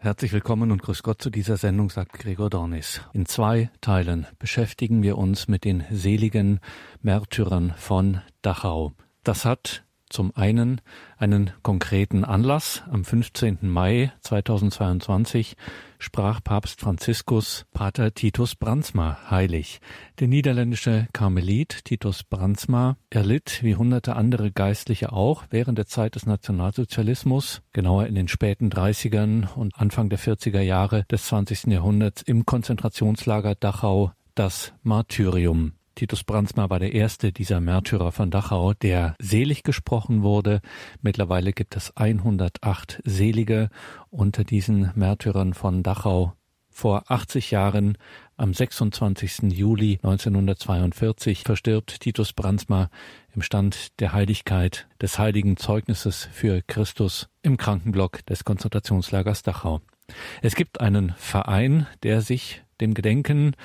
Herzlich willkommen und grüß Gott zu dieser Sendung, sagt Gregor Dornis. In zwei Teilen beschäftigen wir uns mit den seligen Märtyrern von Dachau. Das hat zum einen einen konkreten Anlass. Am 15. Mai 2022 sprach Papst Franziskus Pater Titus Brandsma heilig. Der niederländische Karmelit Titus Brandsma erlitt, wie hunderte andere Geistliche auch, während der Zeit des Nationalsozialismus, genauer in den späten 30ern und Anfang der 40er Jahre des 20. Jahrhunderts im Konzentrationslager Dachau das Martyrium. Titus Brandsma war der erste dieser Märtyrer von Dachau, der selig gesprochen wurde. Mittlerweile gibt es 108 Selige unter diesen Märtyrern von Dachau. Vor 80 Jahren, am 26. Juli 1942, verstirbt Titus Brandsma im Stand der Heiligkeit des heiligen Zeugnisses für Christus im Krankenblock des Konzentrationslagers Dachau. Es gibt einen Verein, der sich dem Gedenken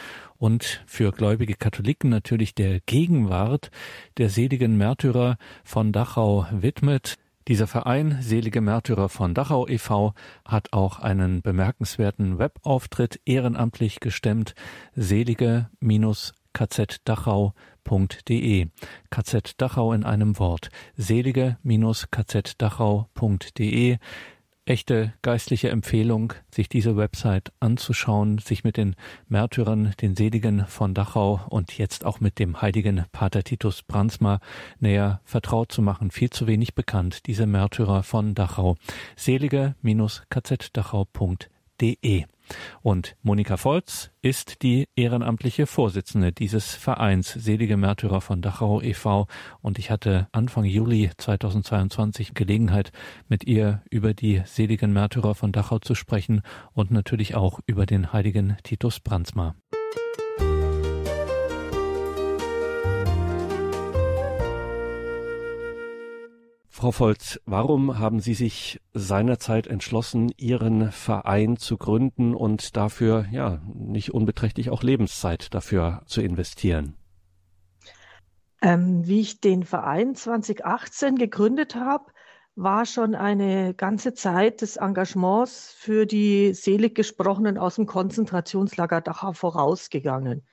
und für gläubige Katholiken natürlich der Gegenwart der seligen Märtyrer von Dachau widmet. Dieser Verein Selige Märtyrer von Dachau e.V. hat auch einen bemerkenswerten Webauftritt ehrenamtlich gestemmt. Selige-kzdachau.de KZ Dachau in einem Wort. Selige-kzdachau.de echte geistliche Empfehlung, sich diese Website anzuschauen, sich mit den Märtyrern, den Seligen von Dachau und jetzt auch mit dem heiligen Pater Titus Brandsma näher vertraut zu machen. Viel zu wenig bekannt, diese Märtyrer von Dachau. selige-kzdachau.de und Monika Volz ist die ehrenamtliche Vorsitzende dieses Vereins Selige Märtyrer von Dachau e.V. Und ich hatte Anfang Juli 2022 Gelegenheit, mit ihr über die seligen Märtyrer von Dachau zu sprechen und natürlich auch über den heiligen Titus Brandsma. Frau Volz, warum haben Sie sich seinerzeit entschlossen, Ihren Verein zu gründen und dafür, ja, nicht unbeträchtlich auch Lebenszeit dafür zu investieren? Ähm, wie ich den Verein 2018 gegründet habe, war schon eine ganze Zeit des Engagements für die selig Gesprochenen aus dem Konzentrationslager Dachau vorausgegangen.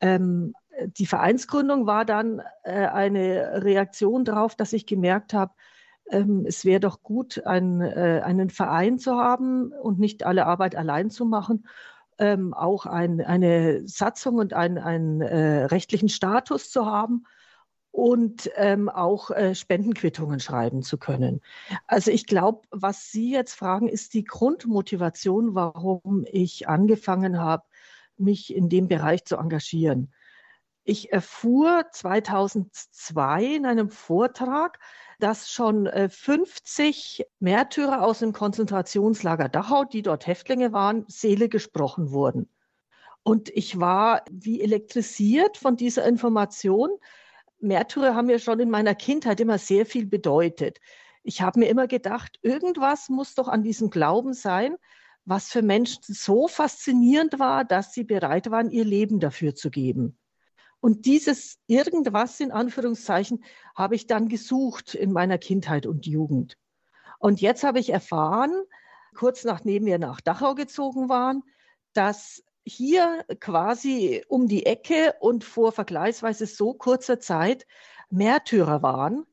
Ähm, die Vereinsgründung war dann äh, eine Reaktion darauf, dass ich gemerkt habe, ähm, es wäre doch gut, ein, äh, einen Verein zu haben und nicht alle Arbeit allein zu machen, ähm, auch ein, eine Satzung und einen, einen äh, rechtlichen Status zu haben und ähm, auch äh, Spendenquittungen schreiben zu können. Also ich glaube, was Sie jetzt fragen, ist die Grundmotivation, warum ich angefangen habe, mich in dem Bereich zu engagieren. Ich erfuhr 2002 in einem Vortrag, dass schon 50 äh, Märtyrer aus dem Konzentrationslager Dachau, die dort Häftlinge waren, Seele gesprochen wurden. Und ich war wie elektrisiert von dieser Information. Märtyrer haben mir schon in meiner Kindheit immer sehr viel bedeutet. Ich habe mir immer gedacht, irgendwas muss doch an diesem Glauben sein, was für Menschen so faszinierend war, dass sie bereit waren, ihr Leben dafür zu geben. Und dieses irgendwas in Anführungszeichen habe ich dann gesucht in meiner Kindheit und Jugend. Und jetzt habe ich erfahren, kurz nachdem wir nach Dachau gezogen waren, dass hier quasi um die Ecke und vor vergleichsweise so kurzer Zeit Märtyrer waren.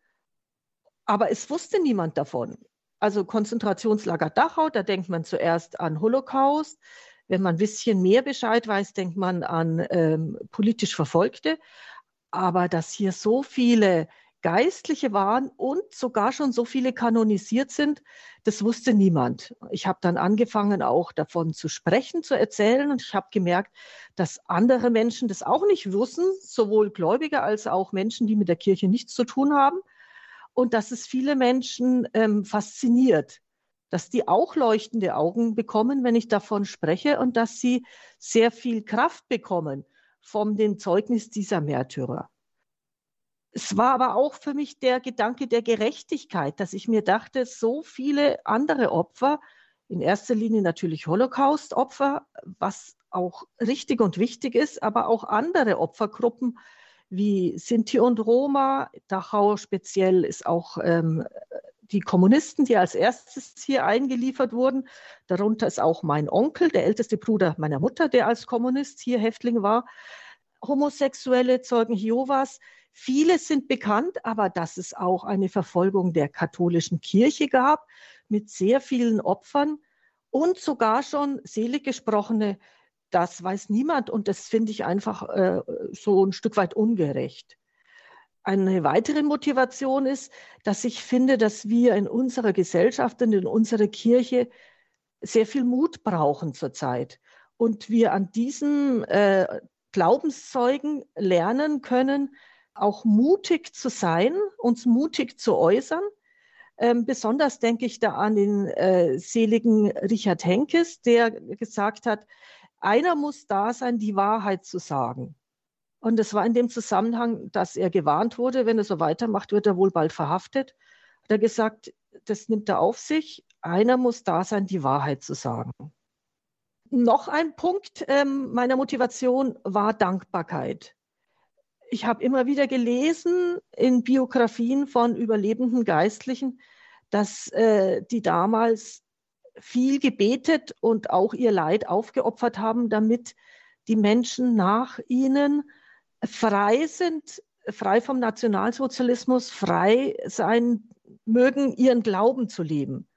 Aber es wusste niemand davon. Also Konzentrationslager Dachau, da denkt man zuerst an Holocaust, wenn man ein bisschen mehr Bescheid weiß, denkt man an ähm, politisch Verfolgte. Aber dass hier so viele Geistliche waren und sogar schon so viele kanonisiert sind, das wusste niemand. Ich habe dann angefangen, auch davon zu sprechen, zu erzählen und ich habe gemerkt, dass andere Menschen das auch nicht wussten, sowohl Gläubige als auch Menschen, die mit der Kirche nichts zu tun haben und dass es viele Menschen ähm, fasziniert, dass die auch leuchtende Augen bekommen, wenn ich davon spreche und dass sie sehr viel Kraft bekommen von dem Zeugnis dieser Märtyrer. Es war aber auch für mich der Gedanke der Gerechtigkeit, dass ich mir dachte, so viele andere Opfer, in erster Linie natürlich Holocaust-Opfer, was auch richtig und wichtig ist, aber auch andere Opfergruppen wie Sinti und Roma, Dachau speziell ist auch ähm, die Kommunisten, die als erstes hier eingeliefert wurden. Darunter ist auch mein Onkel, der älteste Bruder meiner Mutter, der als Kommunist hier Häftling war. Homosexuelle Zeugen Jehovas. Viele sind bekannt, aber dass es auch eine Verfolgung der katholischen Kirche gab mit sehr vielen Opfern und sogar schon selig gesprochene, das weiß niemand und das finde ich einfach äh, so ein Stück weit ungerecht. Eine weitere Motivation ist, dass ich finde, dass wir in unserer Gesellschaft und in unserer Kirche sehr viel Mut brauchen zurzeit. Und wir an diesen äh, Glaubenszeugen lernen können, auch mutig zu sein, uns mutig zu äußern. Ähm, besonders denke ich da an den äh, seligen Richard Henkes, der gesagt hat, einer muss da sein, die Wahrheit zu sagen. Und es war in dem Zusammenhang, dass er gewarnt wurde, wenn er so weitermacht, wird er wohl bald verhaftet. Hat er gesagt, das nimmt er auf sich. Einer muss da sein, die Wahrheit zu sagen. Noch ein Punkt ähm, meiner Motivation war Dankbarkeit. Ich habe immer wieder gelesen in Biografien von überlebenden Geistlichen, dass äh, die damals viel gebetet und auch ihr Leid aufgeopfert haben, damit die Menschen nach ihnen frei sind, frei vom Nationalsozialismus, frei sein mögen, ihren Glauben zu leben.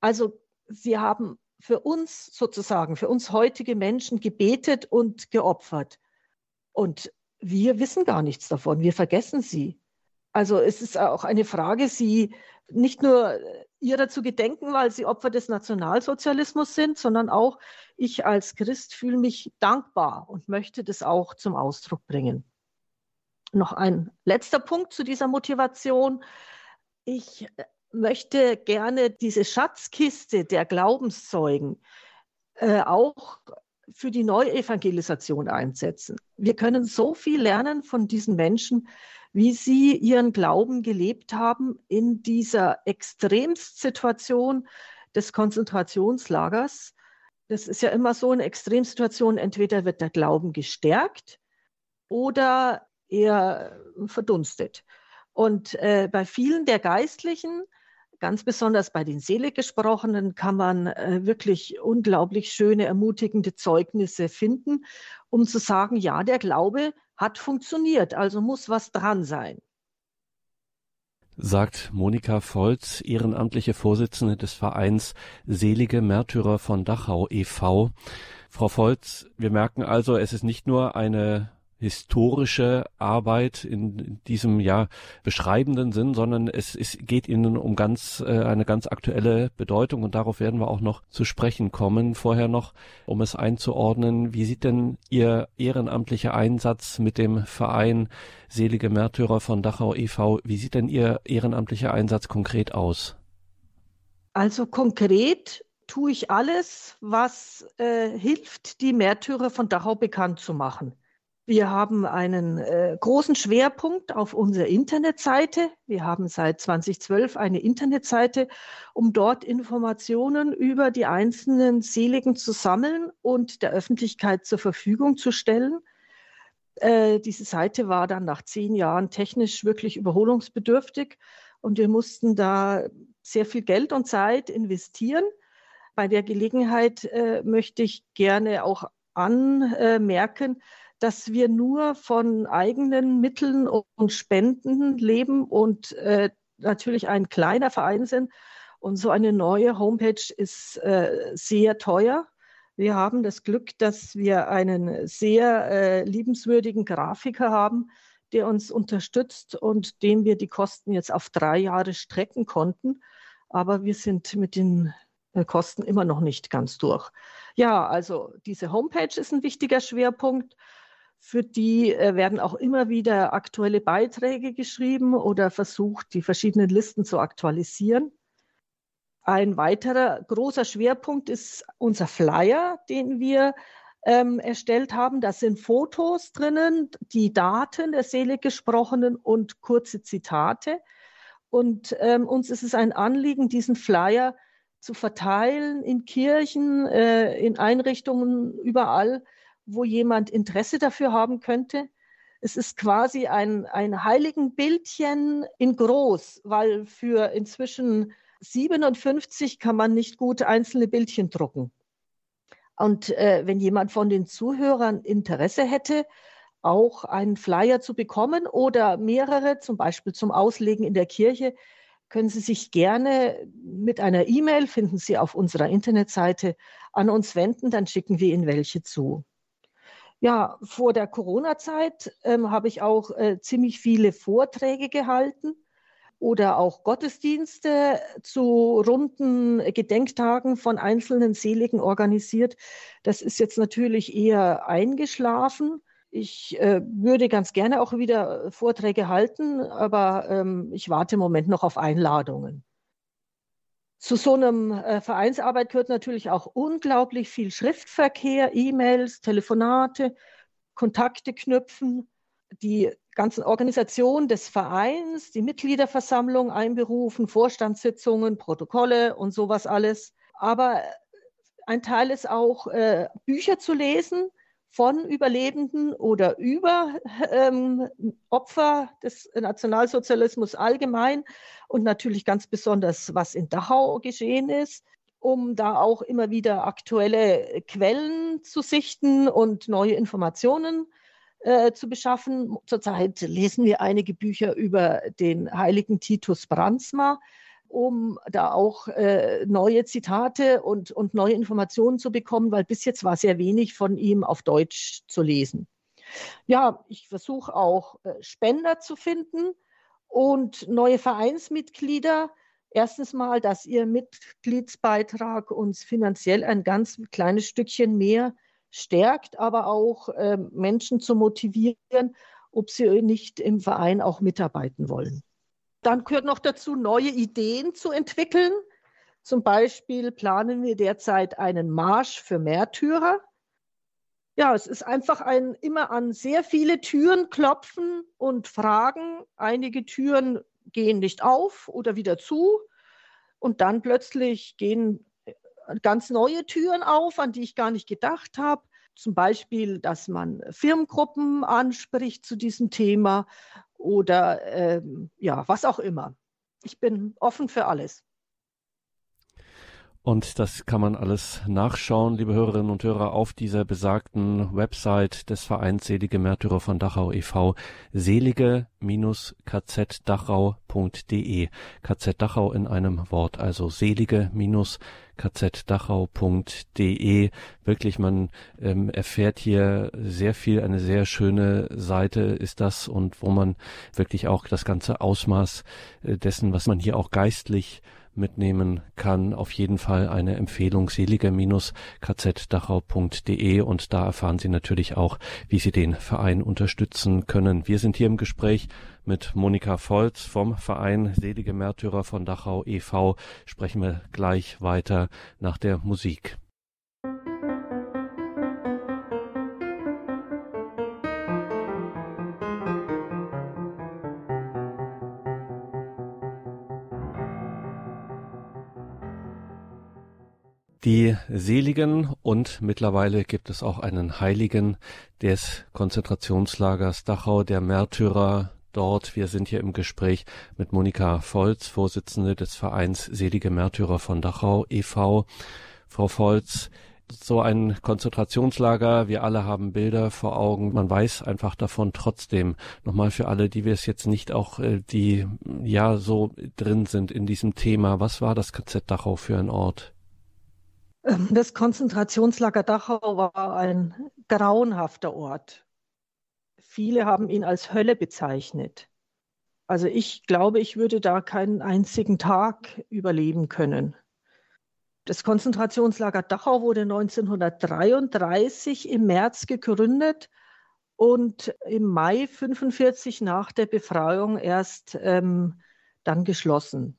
Also sie haben für uns sozusagen, für uns heutige Menschen gebetet und geopfert. Und wir wissen gar nichts davon, wir vergessen sie. Also es ist auch eine Frage, sie nicht nur ihrer zu gedenken, weil sie Opfer des Nationalsozialismus sind, sondern auch ich als Christ fühle mich dankbar und möchte das auch zum Ausdruck bringen. Noch ein letzter Punkt zu dieser Motivation. Ich möchte gerne diese Schatzkiste der Glaubenszeugen äh, auch für die Neuevangelisation einsetzen. Wir können so viel lernen von diesen Menschen, wie sie ihren Glauben gelebt haben in dieser Extremsituation des Konzentrationslagers. Das ist ja immer so eine Extremsituation, entweder wird der Glauben gestärkt oder er verdunstet. Und äh, bei vielen der Geistlichen, ganz besonders bei den Seliggesprochenen, kann man äh, wirklich unglaublich schöne, ermutigende Zeugnisse finden, um zu sagen, ja, der Glaube hat funktioniert, also muss was dran sein. Sagt Monika Volz, ehrenamtliche Vorsitzende des Vereins Selige Märtyrer von Dachau e.V. Frau Volz, wir merken also, es ist nicht nur eine historische Arbeit in diesem ja beschreibenden Sinn, sondern es, es geht ihnen um ganz äh, eine ganz aktuelle Bedeutung und darauf werden wir auch noch zu sprechen kommen. Vorher noch, um es einzuordnen, wie sieht denn Ihr ehrenamtlicher Einsatz mit dem Verein Selige Märtyrer von Dachau e.V., wie sieht denn Ihr ehrenamtlicher Einsatz konkret aus? Also konkret tue ich alles, was äh, hilft, die Märtyrer von Dachau bekannt zu machen. Wir haben einen äh, großen Schwerpunkt auf unserer Internetseite. Wir haben seit 2012 eine Internetseite, um dort Informationen über die einzelnen Seligen zu sammeln und der Öffentlichkeit zur Verfügung zu stellen. Äh, diese Seite war dann nach zehn Jahren technisch wirklich überholungsbedürftig und wir mussten da sehr viel Geld und Zeit investieren. Bei der Gelegenheit äh, möchte ich gerne auch anmerken, dass wir nur von eigenen Mitteln und Spenden leben und äh, natürlich ein kleiner Verein sind. Und so eine neue Homepage ist äh, sehr teuer. Wir haben das Glück, dass wir einen sehr äh, liebenswürdigen Grafiker haben, der uns unterstützt und dem wir die Kosten jetzt auf drei Jahre strecken konnten. Aber wir sind mit den äh, Kosten immer noch nicht ganz durch. Ja, also diese Homepage ist ein wichtiger Schwerpunkt. Für die äh, werden auch immer wieder aktuelle Beiträge geschrieben oder versucht, die verschiedenen Listen zu aktualisieren. Ein weiterer großer Schwerpunkt ist unser Flyer, den wir ähm, erstellt haben. Da sind Fotos drinnen, die Daten der selig gesprochenen und kurze Zitate. Und ähm, uns ist es ein Anliegen, diesen Flyer zu verteilen in Kirchen, äh, in Einrichtungen, überall, wo jemand Interesse dafür haben könnte. Es ist quasi ein, ein Heiligenbildchen in groß, weil für inzwischen 57 kann man nicht gut einzelne Bildchen drucken. Und äh, wenn jemand von den Zuhörern Interesse hätte, auch einen Flyer zu bekommen oder mehrere, zum Beispiel zum Auslegen in der Kirche, können Sie sich gerne mit einer E-Mail, finden Sie auf unserer Internetseite, an uns wenden, dann schicken wir Ihnen welche zu. Ja, vor der Corona-Zeit ähm, habe ich auch äh, ziemlich viele Vorträge gehalten oder auch Gottesdienste zu runden Gedenktagen von einzelnen Seligen organisiert. Das ist jetzt natürlich eher eingeschlafen. Ich äh, würde ganz gerne auch wieder Vorträge halten, aber ähm, ich warte im Moment noch auf Einladungen. Zu so einem äh, Vereinsarbeit gehört natürlich auch unglaublich viel Schriftverkehr, E-Mails, Telefonate, Kontakte knüpfen, die ganzen Organisationen des Vereins, die Mitgliederversammlung einberufen, Vorstandssitzungen, Protokolle und sowas alles. Aber ein Teil ist auch, äh, Bücher zu lesen, von Überlebenden oder über ähm, Opfer des Nationalsozialismus allgemein und natürlich ganz besonders, was in Dachau geschehen ist, um da auch immer wieder aktuelle Quellen zu sichten und neue Informationen äh, zu beschaffen. Zurzeit lesen wir einige Bücher über den heiligen Titus Brandsma, um da auch äh, neue Zitate und, und neue Informationen zu bekommen, weil bis jetzt war sehr wenig von ihm auf Deutsch zu lesen. Ja, ich versuche auch äh, Spender zu finden und neue Vereinsmitglieder. Erstens mal, dass Ihr Mitgliedsbeitrag uns finanziell ein ganz kleines Stückchen mehr stärkt, aber auch äh, Menschen zu motivieren, ob sie nicht im Verein auch mitarbeiten wollen. Dann gehört noch dazu, neue Ideen zu entwickeln. Zum Beispiel planen wir derzeit einen Marsch für Märtyrer. Ja, es ist einfach ein immer an sehr viele Türen klopfen und fragen. Einige Türen gehen nicht auf oder wieder zu. Und dann plötzlich gehen ganz neue Türen auf, an die ich gar nicht gedacht habe. Zum Beispiel, dass man Firmengruppen anspricht zu diesem Thema oder ähm, ja, was auch immer. Ich bin offen für alles. Und das kann man alles nachschauen, liebe Hörerinnen und Hörer, auf dieser besagten Website des Vereins Selige Märtyrer von Dachau e.V. selige-kzdachau.de. KZ Dachau in einem Wort, also selige-kzdachau.de. Wirklich, man ähm, erfährt hier sehr viel, eine sehr schöne Seite ist das und wo man wirklich auch das ganze Ausmaß äh, dessen, was man hier auch geistlich mitnehmen kann. Auf jeden Fall eine Empfehlung seliger-kzdachau.de und da erfahren Sie natürlich auch, wie Sie den Verein unterstützen können. Wir sind hier im Gespräch mit Monika Volz vom Verein Selige Märtyrer von Dachau e.V. Sprechen wir gleich weiter nach der Musik. Die Seligen und mittlerweile gibt es auch einen Heiligen des Konzentrationslagers Dachau, der Märtyrer dort. Wir sind hier im Gespräch mit Monika Volz, Vorsitzende des Vereins Selige Märtyrer von Dachau e.V. Frau Volz, so ein Konzentrationslager, wir alle haben Bilder vor Augen, man weiß einfach davon trotzdem. Nochmal für alle, die wir es jetzt nicht auch, äh, die ja so drin sind in diesem Thema, was war das KZ Dachau für ein Ort? Ähm, das Konzentrationslager Dachau war ein grauenhafter Ort. Viele haben ihn als Hölle bezeichnet. Also ich glaube, ich würde da keinen einzigen Tag überleben können. Das Konzentrationslager Dachau wurde 1933 im März gegründet und im Mai 1945 nach der Befreiung erst ähm, dann geschlossen.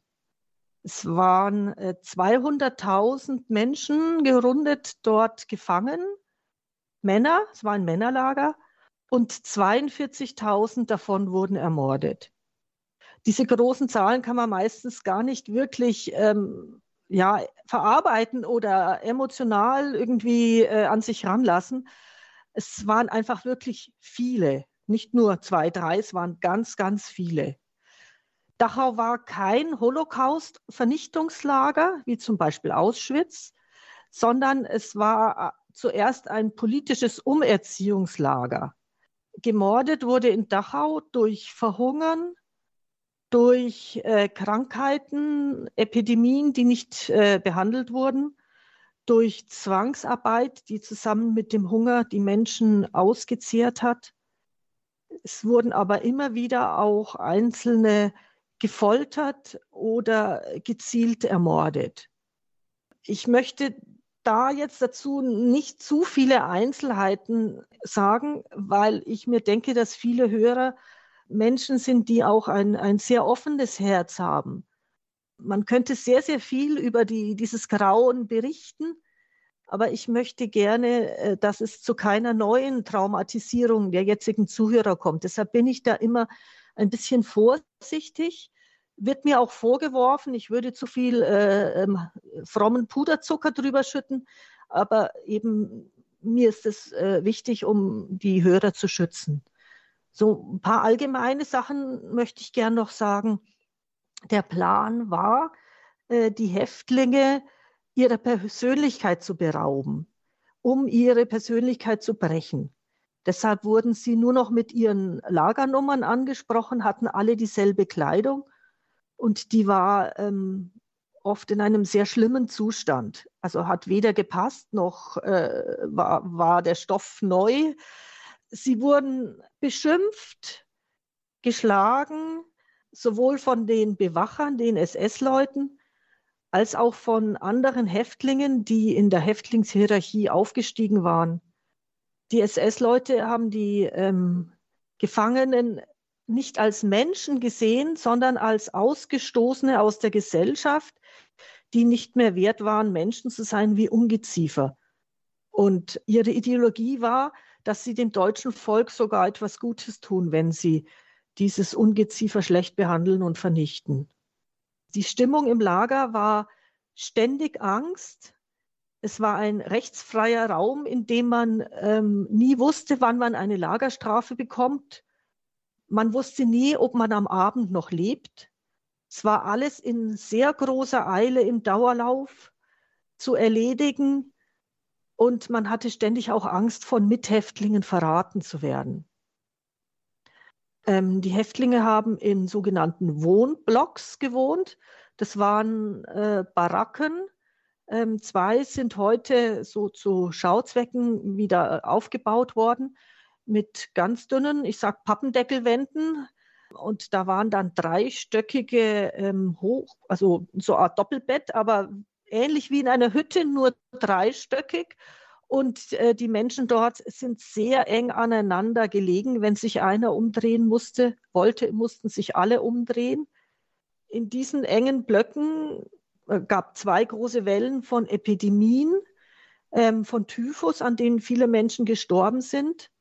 Es waren 200.000 äh, Menschen gerundet dort gefangen, Männer, es war ein Männerlager, und 42.000 davon wurden ermordet. Diese großen Zahlen kann man meistens gar nicht wirklich ähm, ja, verarbeiten oder emotional irgendwie äh, an sich ranlassen. Es waren einfach wirklich viele Nicht nur zwei, drei, es waren ganz, ganz viele. Dachau war kein Holocaust-Vernichtungslager, wie zum Beispiel Auschwitz, sondern es war äh, zuerst ein politisches Umerziehungslager. Gemordet wurde in Dachau durch Verhungern, durch äh, Krankheiten, Epidemien, die nicht äh, behandelt wurden, durch Zwangsarbeit, die zusammen mit dem Hunger die Menschen ausgezehrt hat. Es wurden aber immer wieder auch Einzelne gefoltert oder gezielt ermordet. Ich möchte da jetzt dazu nicht zu viele Einzelheiten sagen, weil ich mir denke, dass viele Hörer Menschen sind, die auch ein, ein sehr offenes Herz haben. Man könnte sehr, sehr viel über die, dieses Grauen berichten, aber ich möchte gerne, äh, dass es zu keiner neuen Traumatisierung der jetzigen Zuhörer kommt. Deshalb bin ich da immer ein bisschen vorsichtig wird mir auch vorgeworfen, ich würde zu viel äh, ähm, frommen Puderzucker drüber schütten, aber eben mir ist es äh, wichtig, um die Hörer zu schützen. So ein paar allgemeine Sachen möchte ich gern noch sagen. Der Plan war, äh, die Häftlinge ihrer Persönlichkeit zu berauben, um ihre Persönlichkeit zu brechen. Deshalb wurden sie nur noch mit ihren Lagernummern angesprochen, hatten alle dieselbe Kleidung und die war ähm, oft in einem sehr schlimmen Zustand. Also hat weder gepasst noch äh, war, war der Stoff neu. Sie wurden beschimpft, geschlagen, sowohl von den Bewachern, den SS-Leuten, als auch von anderen Häftlingen, die in der Häftlingshierarchie aufgestiegen waren. Die SS-Leute haben die ähm, Gefangenen nicht als Menschen gesehen, sondern als Ausgestoßene aus der Gesellschaft, die nicht mehr wert waren, Menschen zu sein wie Ungeziefer. Und ihre Ideologie war, dass sie dem deutschen Volk sogar etwas Gutes tun, wenn sie dieses Ungeziefer schlecht behandeln und vernichten. Die Stimmung im Lager war ständig Angst. Es war ein rechtsfreier Raum, in dem man ähm, nie wusste, wann man eine Lagerstrafe bekommt. Man wusste nie, ob man am Abend noch lebt. Es war alles in sehr großer Eile im Dauerlauf zu erledigen und man hatte ständig auch Angst, von Mithäftlingen verraten zu werden. Ähm, die Häftlinge haben in sogenannten Wohnblocks gewohnt. Das waren äh, Baracken. Ähm, zwei sind heute so zu Schauzwecken wieder aufgebaut worden mit ganz dünnen, ich sag Pappendeckelwänden. Und da waren dann dreistöckige ähm, hoch, also so eine Art Doppelbett, aber ähnlich wie in einer Hütte, nur dreistöckig. Und äh, die Menschen dort sind sehr eng aneinander gelegen. Wenn sich einer umdrehen musste, wollte, mussten sich alle umdrehen. In diesen engen Blöcken äh, gab zwei große Wellen von Epidemien, ähm, von Typhus, an denen viele Menschen gestorben sind.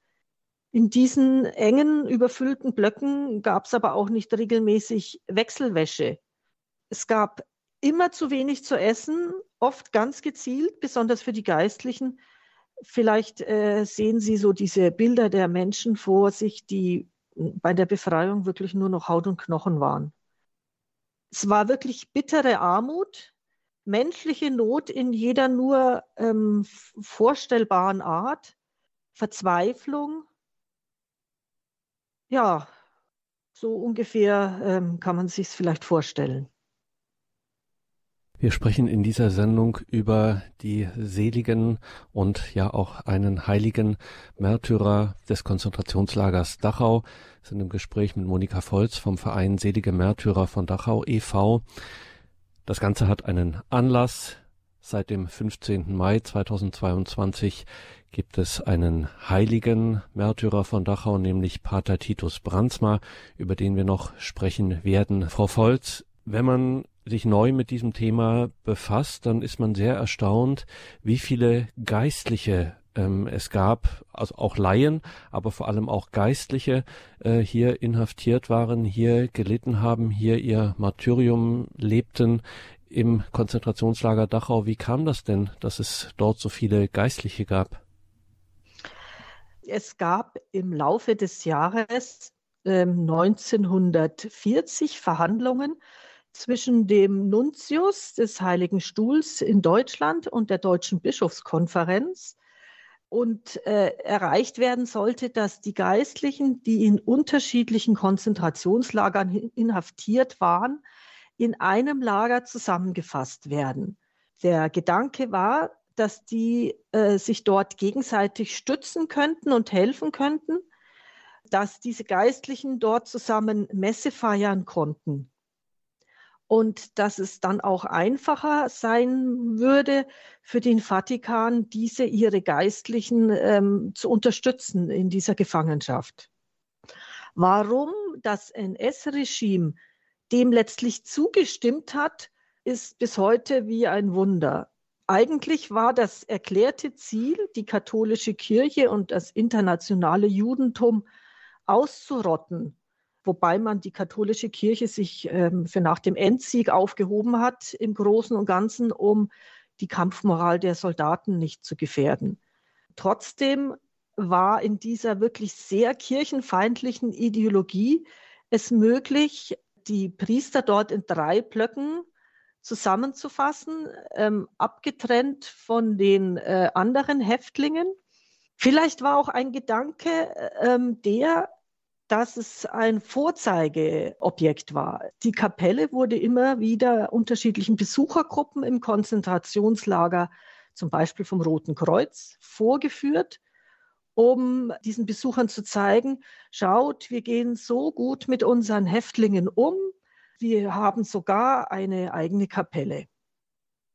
In diesen engen, überfüllten Blöcken gab es aber auch nicht regelmäßig Wechselwäsche. Es gab immer zu wenig zu essen, oft ganz gezielt, besonders für die Geistlichen. Vielleicht äh, sehen Sie so diese Bilder der Menschen vor sich, die bei der Befreiung wirklich nur noch Haut und Knochen waren. Es war wirklich bittere Armut, menschliche Not in jeder nur ähm, vorstellbaren Art, Verzweiflung, ja, so ungefähr ähm, kann man sich es vielleicht vorstellen. Wir sprechen in dieser Sendung über die seligen und ja auch einen heiligen Märtyrer des Konzentrationslagers Dachau. Wir sind im Gespräch mit Monika Volz vom Verein Selige Märtyrer von Dachau e.V. Das Ganze hat einen Anlass. Seit dem 15. Mai 2022 gibt es einen heiligen Märtyrer von Dachau, nämlich Pater Titus Brandsma, über den wir noch sprechen werden. Frau Volz, wenn man sich neu mit diesem Thema befasst, dann ist man sehr erstaunt, wie viele Geistliche ähm, es gab, also auch Laien, aber vor allem auch Geistliche äh, hier inhaftiert waren, hier gelitten haben, hier ihr Martyrium lebten im Konzentrationslager Dachau. Wie kam das denn, dass es dort so viele Geistliche gab? Es gab im Laufe des Jahres äh, 1940 Verhandlungen zwischen dem Nuntius des Heiligen Stuhls in Deutschland und der Deutschen Bischofskonferenz. Und äh, erreicht werden sollte, dass die Geistlichen, die in unterschiedlichen Konzentrationslagern inhaftiert waren, in einem Lager zusammengefasst werden. Der Gedanke war, dass die äh, sich dort gegenseitig stützen könnten und helfen könnten, dass diese Geistlichen dort zusammen Messe feiern konnten und dass es dann auch einfacher sein würde für den Vatikan, diese ihre Geistlichen ähm, zu unterstützen in dieser Gefangenschaft. Warum das NS-Regime dem letztlich zugestimmt hat, ist bis heute wie ein Wunder. Eigentlich war das erklärte Ziel, die katholische Kirche und das internationale Judentum auszurotten wobei man die katholische Kirche sich ähm, für nach dem Endsieg aufgehoben hat im Großen und Ganzen, um die Kampfmoral der Soldaten nicht zu gefährden. Trotzdem war in dieser wirklich sehr kirchenfeindlichen Ideologie es möglich, die Priester dort in drei Blöcken zusammenzufassen, ähm, abgetrennt von den äh, anderen Häftlingen. Vielleicht war auch ein Gedanke ähm, der, dass es ein Vorzeigeobjekt war. Die Kapelle wurde immer wieder unterschiedlichen Besuchergruppen im Konzentrationslager, zum Beispiel vom Roten Kreuz, vorgeführt, um diesen Besuchern zu zeigen, schaut, wir gehen so gut mit unseren Häftlingen um, wir haben sogar eine eigene Kapelle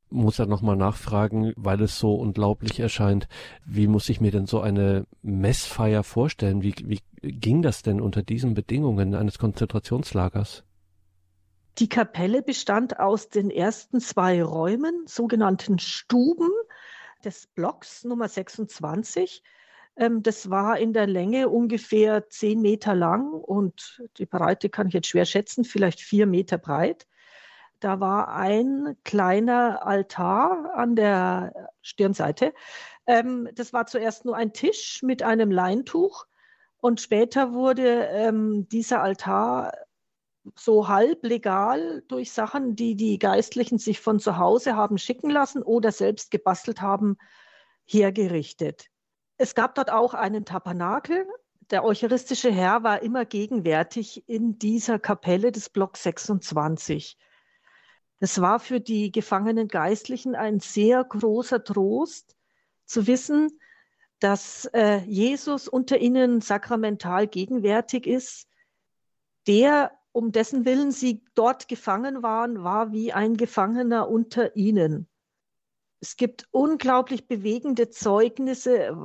muss ja nochmal nachfragen, weil es so unglaublich erscheint. Wie muss ich mir denn so eine Messfeier vorstellen? Wie, wie ging das denn unter diesen Bedingungen eines Konzentrationslagers? Die Kapelle bestand aus den ersten zwei Räumen, sogenannten Stuben des Blocks Nummer 26. Ähm, das war in der Länge ungefähr zehn Meter lang und die Breite kann ich jetzt schwer schätzen, vielleicht vier Meter breit. Da war ein kleiner Altar an der Stirnseite. Ähm, das war zuerst nur ein Tisch mit einem Leintuch und später wurde ähm, dieser Altar so halb legal durch Sachen, die die Geistlichen sich von zu Hause haben schicken lassen oder selbst gebastelt haben, hergerichtet. Es gab dort auch einen Tabernakel. Der eucharistische Herr war immer gegenwärtig in dieser Kapelle des Block 26. Es war für die gefangenen Geistlichen ein sehr großer Trost zu wissen, dass äh, Jesus unter ihnen sakramental gegenwärtig ist. Der, um dessen Willen sie dort gefangen waren, war wie ein Gefangener unter ihnen. Es gibt unglaublich bewegende Zeugnisse,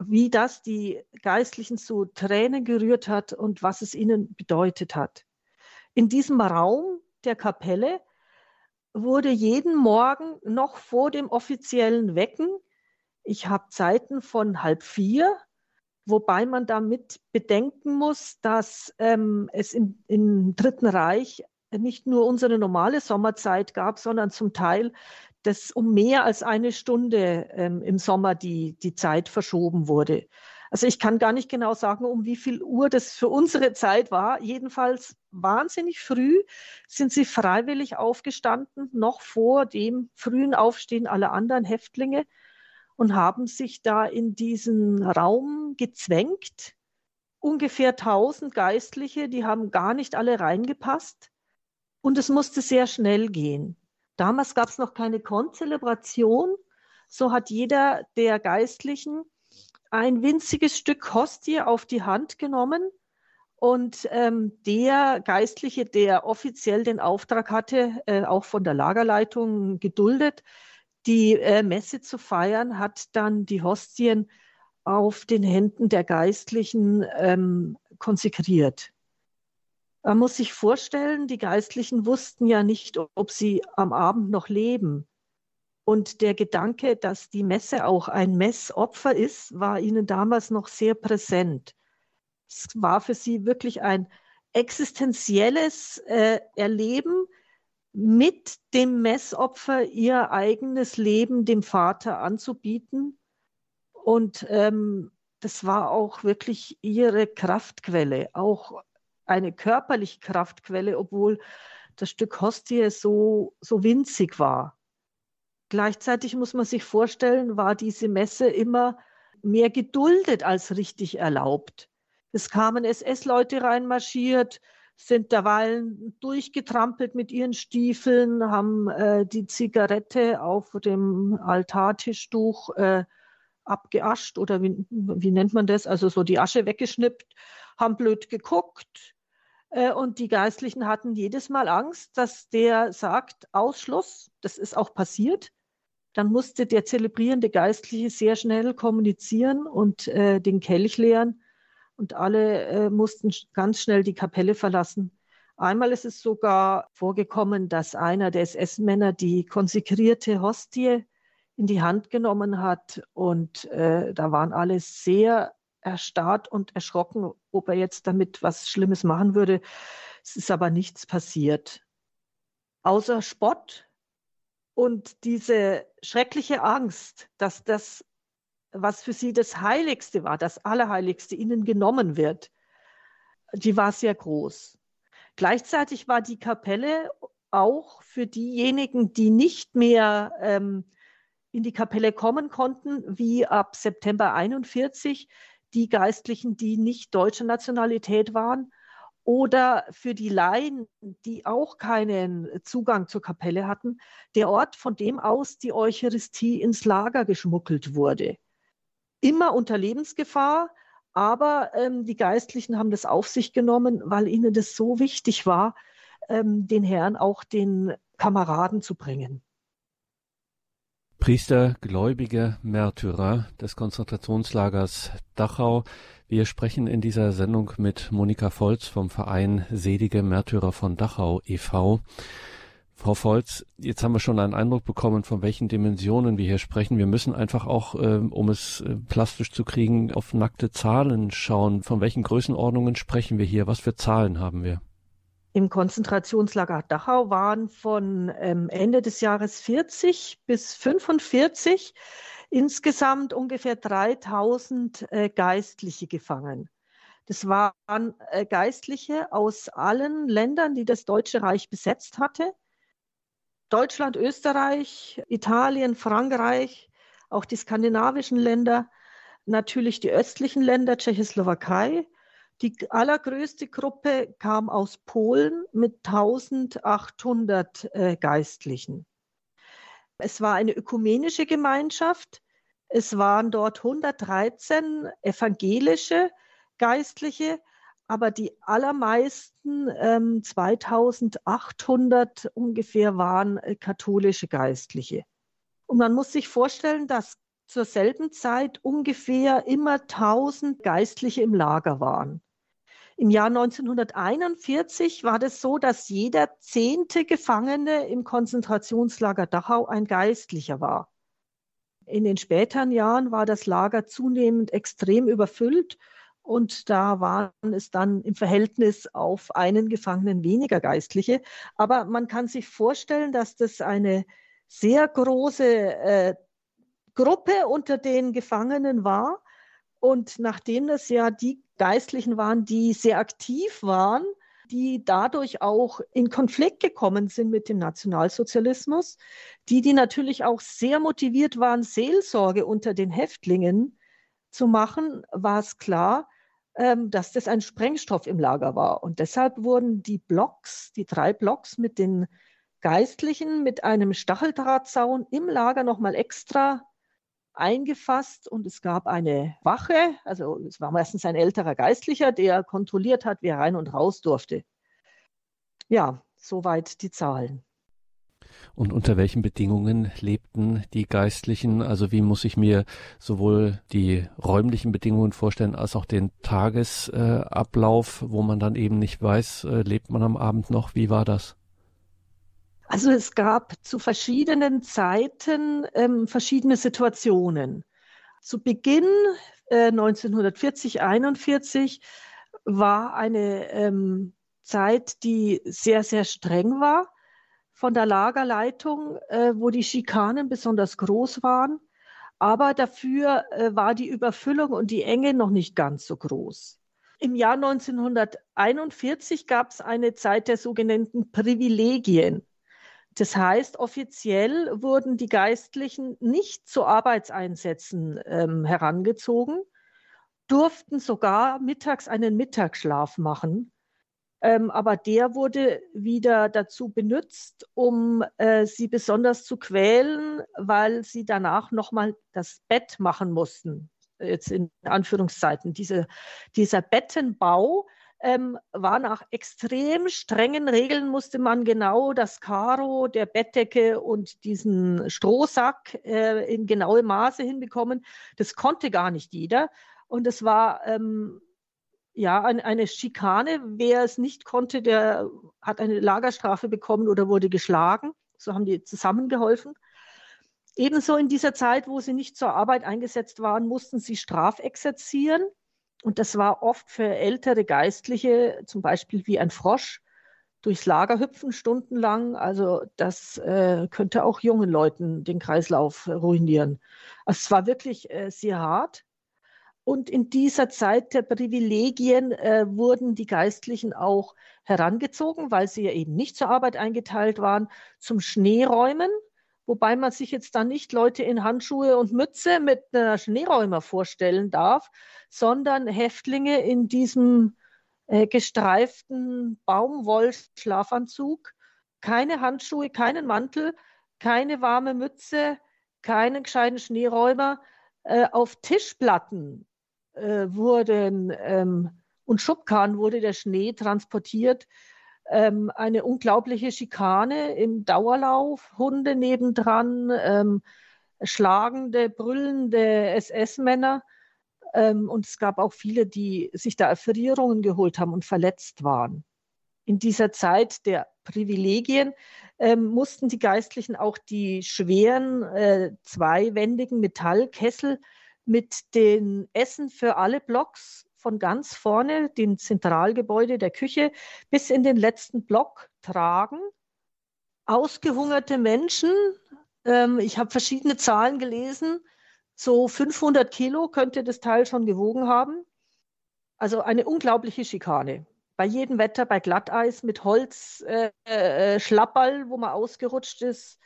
wie das die Geistlichen zu Tränen gerührt hat und was es ihnen bedeutet hat. In diesem Raum der Kapelle wurde jeden Morgen noch vor dem offiziellen Wecken ich habe Zeiten von halb vier, wobei man damit bedenken muss, dass ähm, es im, im Dritten Reich nicht nur unsere normale Sommerzeit gab, sondern zum Teil dass um mehr als eine Stunde ähm, im Sommer die, die Zeit verschoben wurde. Also ich kann gar nicht genau sagen, um wie viel Uhr das für unsere Zeit war. Jedenfalls wahnsinnig früh sind sie freiwillig aufgestanden, noch vor dem frühen Aufstehen aller anderen Häftlinge und haben sich da in diesen Raum gezwängt. Ungefähr 1000 Geistliche, die haben gar nicht alle reingepasst. Und es musste sehr schnell gehen. Damals gab es noch keine Konzelebration. So hat jeder der Geistlichen ein winziges Stück Hostie auf die Hand genommen. Und ähm, der Geistliche, der offiziell den Auftrag hatte, äh, auch von der Lagerleitung geduldet, die äh, Messe zu feiern, hat dann die Hostien auf den Händen der Geistlichen ähm, konsekriert. Man muss sich vorstellen, die Geistlichen wussten ja nicht, ob sie am Abend noch leben. Und der Gedanke, dass die Messe auch ein Messopfer ist, war ihnen damals noch sehr präsent. Es war für sie wirklich ein existenzielles äh, Erleben, mit dem Messopfer ihr eigenes Leben dem Vater anzubieten. Und ähm, das war auch wirklich ihre Kraftquelle, auch eine körperliche Kraftquelle, obwohl das Stück Hostie so, so winzig war. Gleichzeitig muss man sich vorstellen, war diese Messe immer mehr geduldet als richtig erlaubt. Es kamen SS-Leute reinmarschiert, sind derweilen durchgetrampelt mit ihren Stiefeln, haben äh, die Zigarette auf dem Altartischtuch äh, abgeascht oder wie, wie nennt man das? Also so die Asche weggeschnippt, haben blöd geguckt. Äh, und die Geistlichen hatten jedes Mal Angst, dass der sagt, Ausschluss, das ist auch passiert. Dann musste der zelebrierende Geistliche sehr schnell kommunizieren und äh, den Kelch leeren. Und alle äh, mussten ganz schnell die Kapelle verlassen. Einmal ist es sogar vorgekommen, dass einer der SS-Männer die konsekrierte Hostie in die Hand genommen hat. Und äh, da waren alle sehr erstarrt und erschrocken, ob er jetzt damit was Schlimmes machen würde. Es ist aber nichts passiert. Außer Spott und diese schreckliche Angst, dass das, was für sie das Heiligste war, das Allerheiligste, ihnen genommen wird, die war sehr groß. Gleichzeitig war die Kapelle auch für diejenigen, die nicht mehr ähm, in die Kapelle kommen konnten, wie ab September 41 die Geistlichen, die nicht deutscher Nationalität waren, oder für die Laien, die auch keinen Zugang zur Kapelle hatten, der Ort, von dem aus die Eucharistie ins Lager geschmuggelt wurde. Immer unter Lebensgefahr, aber ähm, die Geistlichen haben das auf sich genommen, weil ihnen das so wichtig war, ähm, den Herrn auch den Kameraden zu bringen. Priester, Gläubige, Märtyrer des Konzentrationslagers Dachau. Wir sprechen in dieser Sendung mit Monika Volz vom Verein Selige Märtyrer von Dachau e.V. Frau Volz, jetzt haben wir schon einen Eindruck bekommen, von welchen Dimensionen wir hier sprechen. Wir müssen einfach auch, ähm, um es äh, plastisch zu kriegen, auf nackte Zahlen schauen. Von welchen Größenordnungen sprechen wir hier? Was für Zahlen haben wir? im Konzentrationslager Dachau waren von ähm, Ende des Jahres 40 bis 45 insgesamt ungefähr 3000 äh, Geistliche gefangen. Das waren äh, Geistliche aus allen Ländern, die das Deutsche Reich besetzt hatte. Deutschland, Österreich, Italien, Frankreich, auch die skandinavischen Länder, natürlich die östlichen Länder, Tschechoslowakei die allergrößte Gruppe kam aus Polen mit 1800 äh, Geistlichen. Es war eine ökumenische Gemeinschaft. Es waren dort 113 evangelische Geistliche, aber die allermeisten, ähm, 2800 ungefähr, waren äh, katholische Geistliche. Und man muss sich vorstellen, dass zur selben Zeit ungefähr immer 1000 Geistliche im Lager waren. Im Jahr 1941 war das so, dass jeder zehnte Gefangene im Konzentrationslager Dachau ein Geistlicher war. In den späteren Jahren war das Lager zunehmend extrem überfüllt und da waren es dann im Verhältnis auf einen Gefangenen weniger Geistliche. Aber man kann sich vorstellen, dass das eine sehr große äh, Gruppe unter den Gefangenen war. Und nachdem das ja die Geistlichen waren, die sehr aktiv waren, die dadurch auch in Konflikt gekommen sind mit dem Nationalsozialismus, die, die natürlich auch sehr motiviert waren, Seelsorge unter den Häftlingen zu machen, war es klar, ähm, dass das ein Sprengstoff im Lager war. Und deshalb wurden die Blocks, die drei Blocks mit den Geistlichen mit einem Stacheldrahtzaun im Lager nochmal extra eingefasst und es gab eine Wache, also es war meistens ein älterer Geistlicher, der kontrolliert hat, wer rein und raus durfte. Ja, soweit die Zahlen. Und unter welchen Bedingungen lebten die Geistlichen? Also wie muss ich mir sowohl die räumlichen Bedingungen vorstellen als auch den Tagesablauf, wo man dann eben nicht weiß, äh, lebt man am Abend noch? Wie war das? Also es gab zu verschiedenen Zeiten ähm, verschiedene Situationen. Zu Beginn äh, 1940, 41 war eine ähm, Zeit, die sehr, sehr streng war von der Lagerleitung, äh, wo die Schikanen besonders groß waren. aber dafür äh, war die Überfüllung und die Enge noch nicht ganz so groß. Im Jahr 1941 gab es eine Zeit der sogenannten Privilegien. Das heißt, offiziell wurden die Geistlichen nicht zu Arbeitseinsätzen ähm, herangezogen, durften sogar mittags einen Mittagsschlaf machen. Ähm, aber der wurde wieder dazu benutzt, um äh, sie besonders zu quälen, weil sie danach nochmal das Bett machen mussten. Jetzt in Anführungszeiten. Diese, dieser Bettenbau ähm, war nach extrem strengen Regeln, musste man genau das Karo der Bettdecke und diesen Strohsack äh, in genaue Maße hinbekommen. Das konnte gar nicht jeder. Und es war ähm, ja ein, eine Schikane. Wer es nicht konnte, der hat eine Lagerstrafe bekommen oder wurde geschlagen. So haben die zusammengeholfen. Ebenso in dieser Zeit, wo sie nicht zur Arbeit eingesetzt waren, mussten sie strafexerzieren. Und das war oft für ältere Geistliche, zum Beispiel wie ein Frosch, durchs Lager hüpfen stundenlang. Also das äh, könnte auch jungen Leuten den Kreislauf ruinieren. Also es war wirklich äh, sehr hart. Und in dieser Zeit der Privilegien äh, wurden die Geistlichen auch herangezogen, weil sie ja eben nicht zur Arbeit eingeteilt waren, zum Schneeräumen wobei man sich jetzt dann nicht Leute in Handschuhe und Mütze mit einer Schneeräumer vorstellen darf, sondern Häftlinge in diesem äh, gestreiften Baumwollschlafanzug, keine Handschuhe, keinen Mantel, keine warme Mütze, keinen gescheiten Schneeräumer, äh, auf Tischplatten äh, wurden ähm, und Schubkarren wurde der Schnee transportiert ähm, eine unglaubliche Schikane im Dauerlauf, Hunde nebendran, ähm, schlagende, brüllende SS-Männer. Ähm, und es gab auch viele, die sich da Erfrierungen geholt haben und verletzt waren. In dieser Zeit der Privilegien ähm, mussten die Geistlichen auch die schweren äh, zweiwändigen Metallkessel mit den Essen für alle Blocks von ganz vorne, dem Zentralgebäude der Küche, bis in den letzten Block tragen. Ausgehungerte Menschen, ähm, ich habe verschiedene Zahlen gelesen, so 500 Kilo könnte das Teil schon gewogen haben. Also eine unglaubliche Schikane. Bei jedem Wetter, bei Glatteis, mit Holz, äh, äh, Schlapperl, wo man ausgerutscht ist.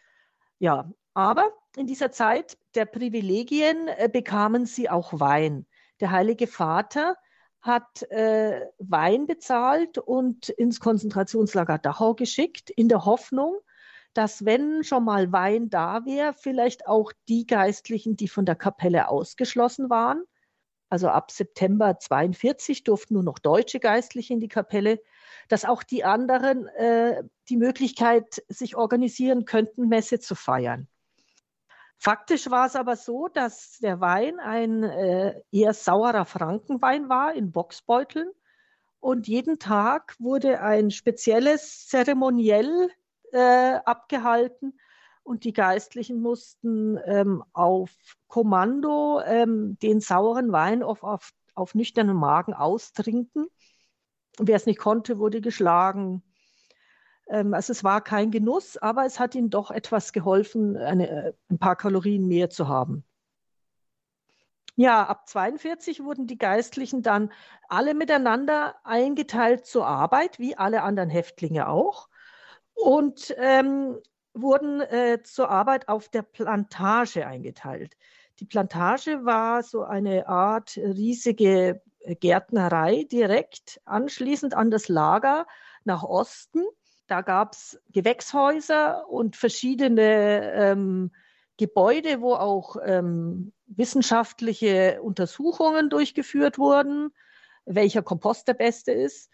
Ja, aber in dieser Zeit der Privilegien äh, bekamen sie auch Wein. Der Heilige Vater hat äh, Wein bezahlt und ins Konzentrationslager Dachau geschickt, in der Hoffnung, dass wenn schon mal Wein da wäre, vielleicht auch die Geistlichen, die von der Kapelle ausgeschlossen waren, also ab September 42 durften nur noch deutsche Geistliche in die Kapelle, dass auch die anderen äh, die Möglichkeit sich organisieren könnten, Messe zu feiern. Faktisch war es aber so, dass der Wein ein äh, eher saurer Frankenwein war in Boxbeuteln. Und jeden Tag wurde ein spezielles Zeremoniell äh, abgehalten. Und die Geistlichen mussten ähm, auf Kommando ähm, den sauren Wein auf, auf, auf nüchternen Magen austrinken. Wer es nicht konnte, wurde geschlagen, also es war kein Genuss, aber es hat ihnen doch etwas geholfen, eine, äh, ein paar Kalorien mehr zu haben. Ja, ab 42 wurden die Geistlichen dann alle miteinander eingeteilt zur Arbeit, wie alle anderen Häftlinge auch, und ähm, wurden äh, zur Arbeit auf der Plantage eingeteilt. Die Plantage war so eine Art riesige Gärtnerei direkt anschließend an das Lager nach Osten. Da gab es Gewächshäuser und verschiedene ähm, Gebäude, wo auch ähm, wissenschaftliche Untersuchungen durchgeführt wurden, welcher Kompost der beste ist.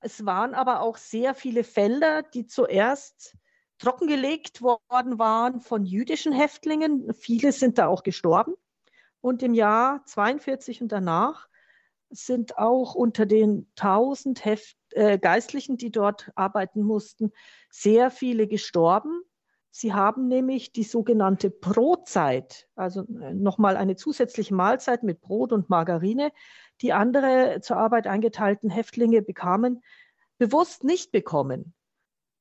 Es waren aber auch sehr viele Felder, die zuerst trockengelegt worden waren von jüdischen Häftlingen. Viele sind da auch gestorben. Und im Jahr 42 und danach sind auch unter den 1000 Heft, äh, Geistlichen, die dort arbeiten mussten, sehr viele gestorben. Sie haben nämlich die sogenannte Brotzeit, also äh, nochmal eine zusätzliche Mahlzeit mit Brot und Margarine, die andere zur Arbeit eingeteilten Häftlinge bekamen, bewusst nicht bekommen.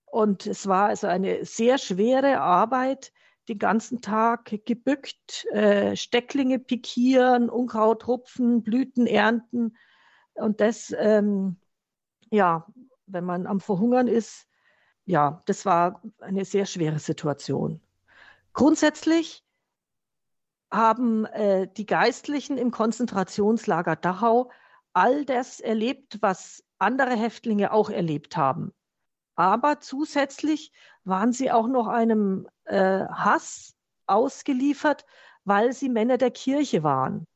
Und es war also eine sehr schwere Arbeit, den ganzen Tag gebückt, äh, Stecklinge pikieren, Unkraut rupfen, Blüten ernten. Und das, ähm, ja, wenn man am Verhungern ist, ja, das war eine sehr schwere Situation. Grundsätzlich haben äh, die Geistlichen im Konzentrationslager Dachau all das erlebt, was andere Häftlinge auch erlebt haben. Aber zusätzlich waren sie auch noch einem äh, Hass ausgeliefert, weil sie Männer der Kirche waren.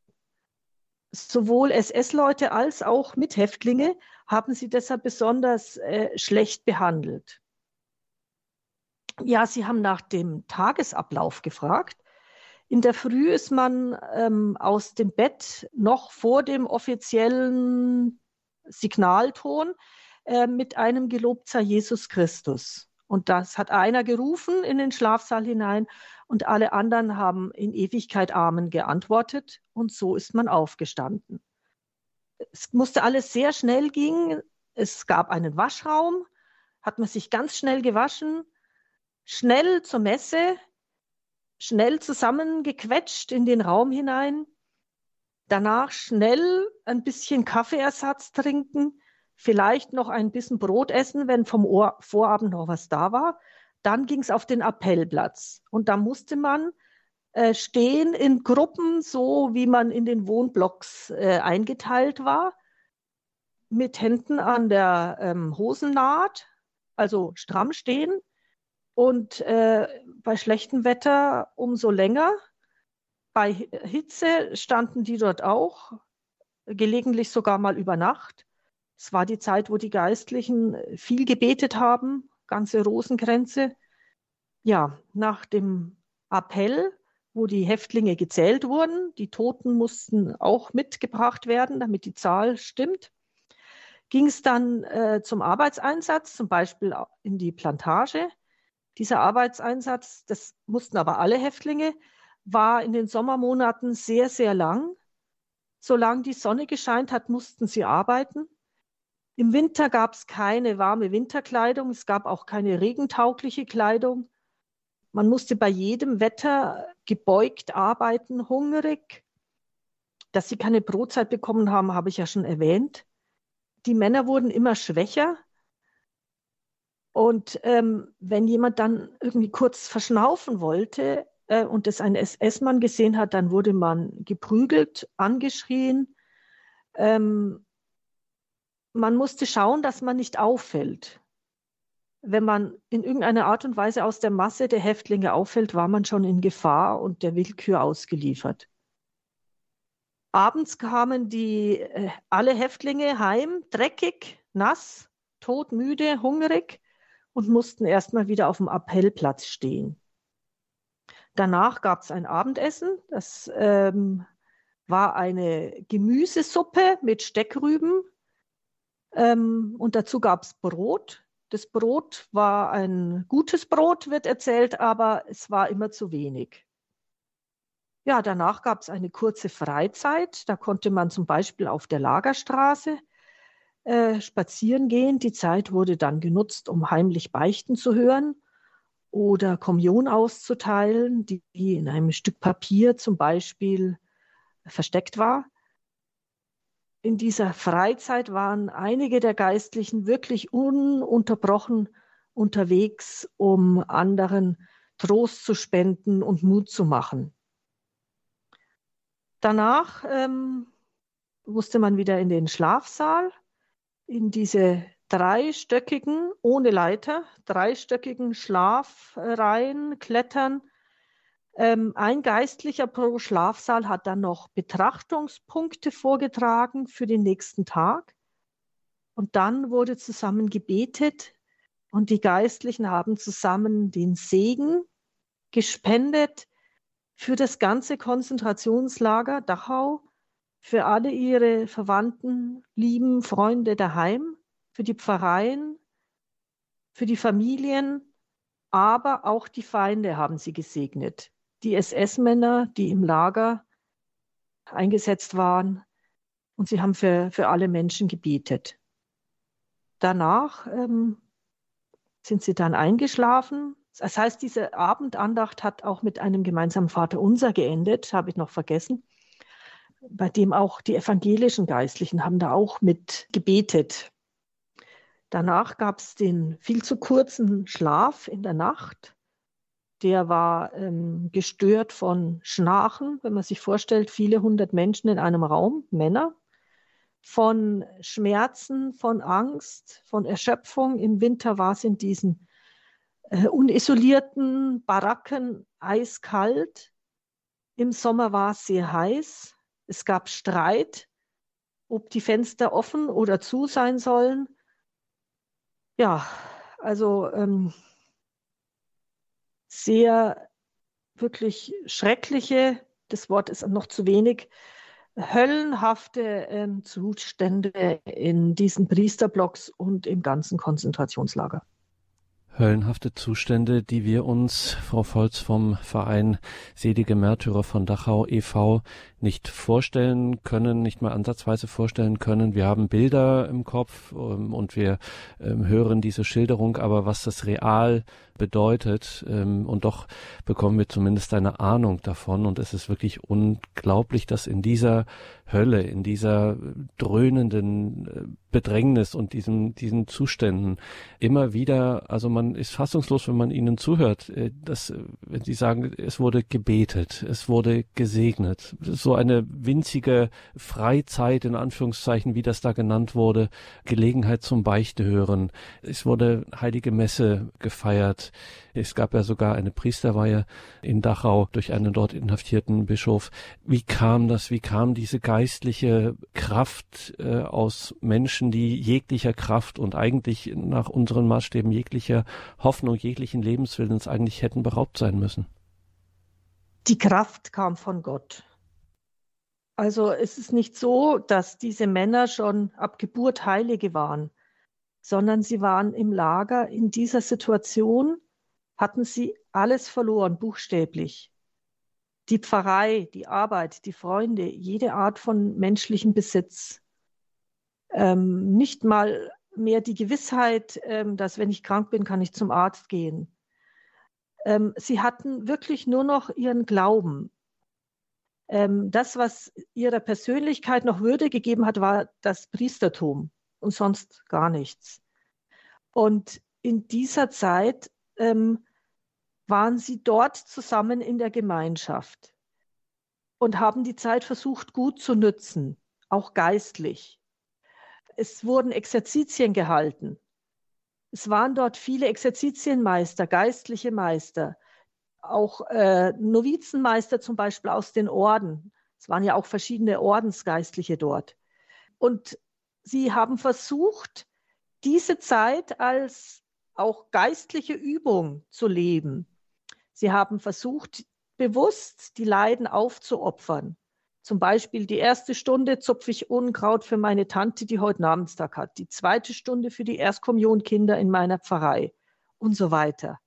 Sowohl SS-Leute als auch Mithäftlinge haben sie deshalb besonders äh, schlecht behandelt. Ja, sie haben nach dem Tagesablauf gefragt. In der Früh ist man ähm, aus dem Bett noch vor dem offiziellen Signalton äh, mit einem Gelobt Jesus Christus. Und das hat einer gerufen in den Schlafsaal hinein und alle anderen haben in Ewigkeit Amen geantwortet und so ist man aufgestanden. Es musste alles sehr schnell gehen. Es gab einen Waschraum, hat man sich ganz schnell gewaschen, schnell zur Messe, schnell zusammengequetscht in den Raum hinein, danach schnell ein bisschen Kaffeeersatz trinken, vielleicht noch ein bisschen Brot essen, wenn vom Ohr Vorabend noch was da war. Dann ging es auf den Appellplatz und da musste man äh, stehen in Gruppen, so wie man in den Wohnblocks äh, eingeteilt war, mit Händen an der ähm, Hosennaht, also stramm stehen und äh, bei schlechtem Wetter umso länger. Bei Hitze standen die dort auch, gelegentlich sogar mal über Nacht. Es war die Zeit, wo die Geistlichen viel gebetet haben, ganze Rosenkränze. Ja, nach dem Appell, wo die Häftlinge gezählt wurden, die Toten mussten auch mitgebracht werden, damit die Zahl stimmt, ging es dann äh, zum Arbeitseinsatz, zum Beispiel in die Plantage. Dieser Arbeitseinsatz, das mussten aber alle Häftlinge, war in den Sommermonaten sehr, sehr lang. Solange die Sonne gescheint hat, mussten sie arbeiten. Im Winter gab es keine warme Winterkleidung, es gab auch keine regentaugliche Kleidung. Man musste bei jedem Wetter gebeugt arbeiten, hungrig. Dass sie keine Brotzeit bekommen haben, habe ich ja schon erwähnt. Die Männer wurden immer schwächer. Und ähm, wenn jemand dann irgendwie kurz verschnaufen wollte äh, und es ein SS-Mann gesehen hat, dann wurde man geprügelt, angeschrien. Ähm, man musste schauen, dass man nicht auffällt. Wenn man in irgendeiner Art und Weise aus der Masse der Häftlinge auffällt, war man schon in Gefahr und der Willkür ausgeliefert. Abends kamen die äh, alle Häftlinge heim, dreckig, nass, todmüde, hungrig und mussten erstmal wieder auf dem Appellplatz stehen. Danach gab es ein Abendessen. Das ähm, war eine Gemüsesuppe mit Steckrüben, ähm, und dazu gab es Brot. Das Brot war ein gutes Brot, wird erzählt, aber es war immer zu wenig. Ja, danach gab es eine kurze Freizeit. Da konnte man zum Beispiel auf der Lagerstraße äh, spazieren gehen. Die Zeit wurde dann genutzt, um heimlich Beichten zu hören oder Kommunion auszuteilen, die in einem Stück Papier zum Beispiel versteckt war in dieser Freizeit waren einige der Geistlichen wirklich ununterbrochen unterwegs, um anderen Trost zu spenden und Mut zu machen. Danach ähm, musste man wieder in den Schlafsaal, in diese dreistöckigen, ohne Leiter, dreistöckigen Schlafreihen klettern, ähm, ein Geistlicher pro Schlafsaal hat dann noch Betrachtungspunkte vorgetragen für den nächsten Tag. Und dann wurde zusammen gebetet und die Geistlichen haben zusammen den Segen gespendet für das ganze Konzentrationslager Dachau, für alle ihre Verwandten, lieben Freunde daheim, für die Pfarreien, für die Familien, aber auch die Feinde haben sie gesegnet die SS-Männer, die im Lager eingesetzt waren. Und sie haben für, für alle Menschen gebetet. Danach ähm, sind sie dann eingeschlafen, Das heißt, diese Abendandacht hat auch mit einem gemeinsamen Vater unser geendet, habe ich noch vergessen, bei dem auch die evangelischen Geistlichen haben da auch mit gebetet. Danach gab es den viel zu kurzen Schlaf in der Nacht. Der war ähm, gestört von Schnarchen, wenn man sich vorstellt, viele hundert Menschen in einem Raum, Männer, von Schmerzen, von Angst, von Erschöpfung. Im Winter war es in diesen äh, unisolierten Baracken eiskalt. Im Sommer war es sehr heiß. Es gab Streit, ob die Fenster offen oder zu sein sollen. Ja, also ähm, sehr wirklich schreckliche, das Wort ist noch zu wenig, höllenhafte ähm, Zustände in diesen Priesterblocks und im ganzen Konzentrationslager höllenhafte Zustände, die wir uns, Frau Volz vom Verein Selige Märtyrer von Dachau e.V. nicht vorstellen können, nicht mal ansatzweise vorstellen können. Wir haben Bilder im Kopf ähm, und wir ähm, hören diese Schilderung, aber was das real bedeutet. Ähm, und doch bekommen wir zumindest eine Ahnung davon. Und es ist wirklich unglaublich, dass in dieser Hölle, in dieser dröhnenden äh, Bedrängnis und diesen, diesen Zuständen immer wieder, also man ist fassungslos, wenn man ihnen zuhört, äh, dass, äh, wenn sie sagen, es wurde gebetet, es wurde gesegnet, so eine winzige Freizeit in Anführungszeichen, wie das da genannt wurde, Gelegenheit zum Beichte hören. Es wurde heilige Messe gefeiert, es gab ja sogar eine Priesterweihe in Dachau durch einen dort inhaftierten Bischof. Wie kam das? Wie kam diese geistliche Kraft äh, aus Menschen, die jeglicher Kraft und eigentlich nach unseren Maßstäben jeglicher Hoffnung, jeglichen Lebenswillens eigentlich hätten beraubt sein müssen? Die Kraft kam von Gott. Also es ist nicht so, dass diese Männer schon ab Geburt Heilige waren sondern sie waren im Lager. In dieser Situation hatten sie alles verloren, buchstäblich. Die Pfarrei, die Arbeit, die Freunde, jede Art von menschlichem Besitz. Ähm, nicht mal mehr die Gewissheit, ähm, dass wenn ich krank bin, kann ich zum Arzt gehen. Ähm, sie hatten wirklich nur noch ihren Glauben. Ähm, das, was ihrer Persönlichkeit noch Würde gegeben hat, war das Priestertum und sonst gar nichts. Und in dieser Zeit ähm, waren sie dort zusammen in der Gemeinschaft und haben die Zeit versucht gut zu nützen, auch geistlich. Es wurden Exerzitien gehalten. Es waren dort viele Exerzitienmeister, geistliche Meister, auch äh, Novizenmeister zum Beispiel aus den Orden. Es waren ja auch verschiedene Ordensgeistliche dort. Und sie haben versucht, diese Zeit als auch geistliche Übung zu leben. Sie haben versucht, bewusst die Leiden aufzuopfern. Zum Beispiel die erste Stunde zupfe ich Unkraut für meine Tante, die heute Namenstag hat. Die zweite Stunde für die Erstkommunionkinder in meiner Pfarrei und so weiter.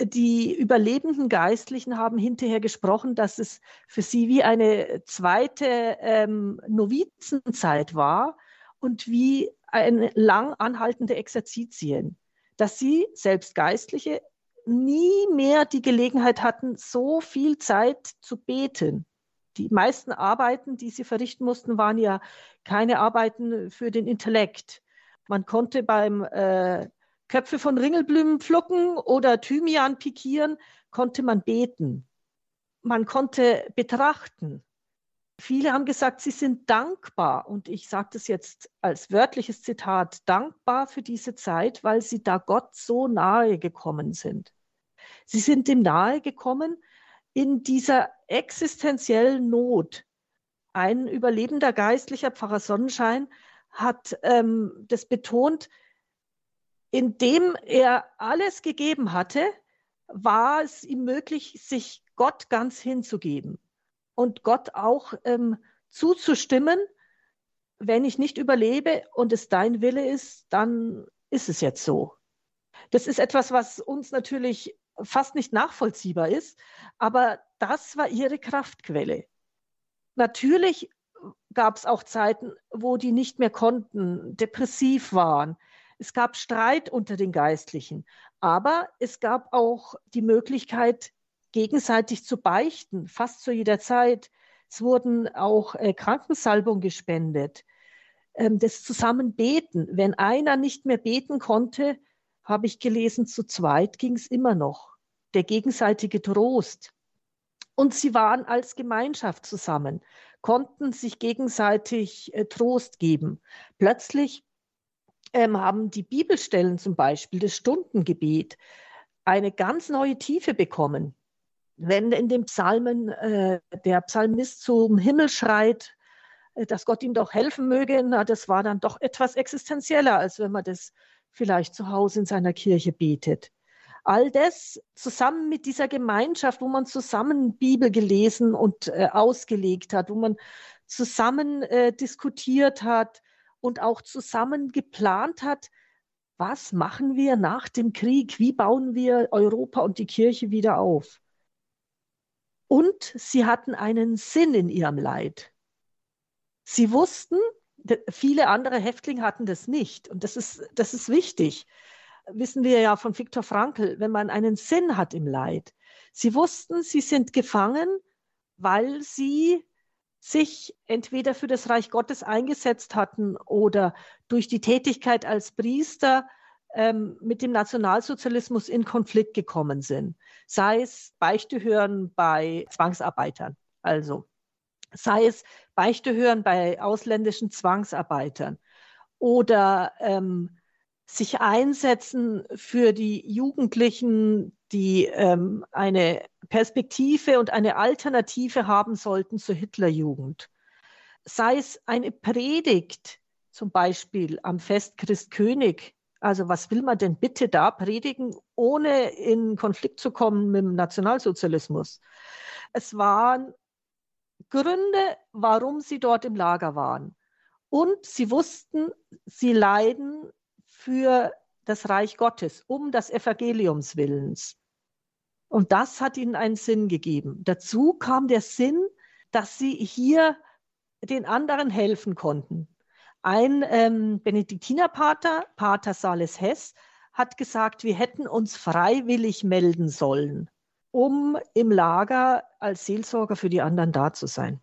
Die überlebenden Geistlichen haben hinterher gesprochen, dass es für sie wie eine zweite ähm, Novizenzeit war und wie eine lang anhaltende Exerzitien, dass sie, selbst Geistliche, nie mehr die Gelegenheit hatten, so viel Zeit zu beten. Die meisten Arbeiten, die sie verrichten mussten, waren ja keine Arbeiten für den Intellekt. Man konnte beim äh, Köpfe von Ringelblumen pflücken oder Thymian pikieren, konnte man beten. Man konnte betrachten. Viele haben gesagt, sie sind dankbar, und ich sage das jetzt als wörtliches Zitat, dankbar für diese Zeit, weil sie da Gott so nahe gekommen sind. Sie sind ihm nahe gekommen in dieser existenziellen Not. Ein überlebender geistlicher Pfarrer Sonnenschein hat ähm, das betont, indem er alles gegeben hatte, war es ihm möglich, sich Gott ganz hinzugeben und Gott auch ähm, zuzustimmen, wenn ich nicht überlebe und es dein Wille ist, dann ist es jetzt so. Das ist etwas, was uns natürlich fast nicht nachvollziehbar ist, aber das war ihre Kraftquelle. Natürlich gab es auch Zeiten, wo die nicht mehr konnten, depressiv waren. Es gab Streit unter den Geistlichen, aber es gab auch die Möglichkeit, gegenseitig zu beichten, fast zu jeder Zeit. Es wurden auch äh, Krankensalbung gespendet. Ähm, das Zusammenbeten. Wenn einer nicht mehr beten konnte, habe ich gelesen, zu zweit ging es immer noch. Der gegenseitige Trost. Und sie waren als Gemeinschaft zusammen, konnten sich gegenseitig äh, Trost geben. Plötzlich ähm, haben die Bibelstellen zum Beispiel, das Stundengebet, eine ganz neue Tiefe bekommen. Wenn in den Psalmen äh, der Psalmist zum Himmel schreit, äh, dass Gott ihm doch helfen möge, na, das war dann doch etwas existenzieller, als wenn man das vielleicht zu Hause in seiner Kirche betet. All das zusammen mit dieser Gemeinschaft, wo man zusammen Bibel gelesen und äh, ausgelegt hat, wo man zusammen äh, diskutiert hat und auch zusammen geplant hat, was machen wir nach dem Krieg? Wie bauen wir Europa und die Kirche wieder auf? Und sie hatten einen Sinn in ihrem Leid. Sie wussten, viele andere Häftlinge hatten das nicht. Und das ist, das ist wichtig wissen wir ja von Viktor Frankl, wenn man einen Sinn hat im Leid. Sie wussten, sie sind gefangen, weil sie sich entweder für das Reich Gottes eingesetzt hatten oder durch die Tätigkeit als Priester ähm, mit dem Nationalsozialismus in Konflikt gekommen sind. Sei es Beichte hören bei Zwangsarbeitern, also sei es Beichte hören bei ausländischen Zwangsarbeitern oder ähm, sich einsetzen für die Jugendlichen, die ähm, eine Perspektive und eine Alternative haben sollten zur Hitlerjugend. Sei es eine Predigt, zum Beispiel am Fest Christkönig. Also was will man denn bitte da predigen, ohne in Konflikt zu kommen mit dem Nationalsozialismus? Es waren Gründe, warum sie dort im Lager waren. Und sie wussten, sie leiden für das Reich Gottes, um das Evangeliums Willens. Und das hat ihnen einen Sinn gegeben. Dazu kam der Sinn, dass sie hier den anderen helfen konnten. Ein ähm, Benediktinerpater, Pater Sales Hess, hat gesagt, wir hätten uns freiwillig melden sollen, um im Lager als Seelsorger für die anderen da zu sein.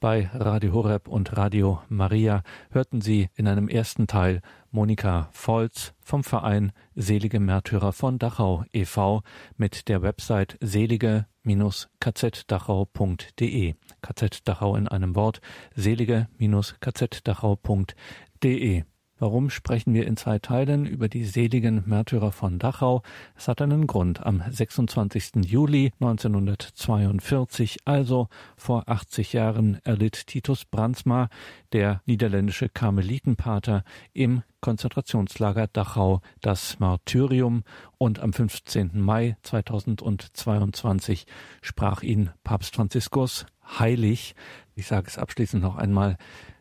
Bei Radio Horeb und Radio Maria hörten Sie in einem ersten Teil Monika Volz vom Verein Selige Märtyrer von Dachau e.V. mit der Website selige-kzdachau.de. KZ Dachau in einem Wort, selige-kzdachau.de. Warum sprechen wir in zwei Teilen über die seligen Märtyrer von Dachau? Es hat einen Grund. Am 26. Juli 1942, also vor 80 Jahren, erlitt Titus Brandsma, der niederländische Karmelitenpater, im Konzentrationslager Dachau das Martyrium und am 15. Mai 2022 sprach ihn Papst Franziskus heilig. Ich sage es abschließend noch einmal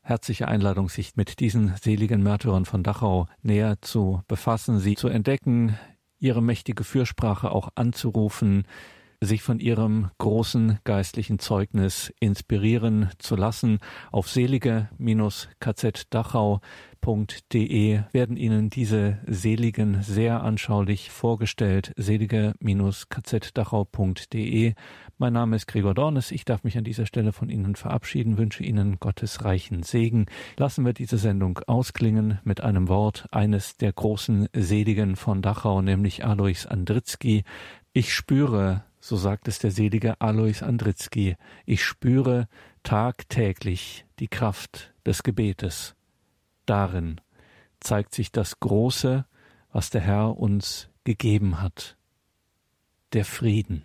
herzliche Einladung, sich mit diesen seligen Märtyrern von Dachau näher zu befassen, sie zu entdecken, ihre mächtige Fürsprache auch anzurufen, sich von ihrem großen geistlichen Zeugnis inspirieren zu lassen. Auf selige-kz-dachau selige-kzdachau.de werden Ihnen diese Seligen sehr anschaulich vorgestellt. selige-kzdachau.de. Mein Name ist Gregor Dornes. Ich darf mich an dieser Stelle von Ihnen verabschieden, wünsche Ihnen Gottes reichen Segen. Lassen wir diese Sendung ausklingen mit einem Wort eines der großen Seligen von Dachau, nämlich Alois Andritzky. Ich spüre, so sagt es der selige Alois Andritzky, ich spüre tagtäglich die Kraft des Gebetes. Darin zeigt sich das Große, was der Herr uns gegeben hat, der Frieden.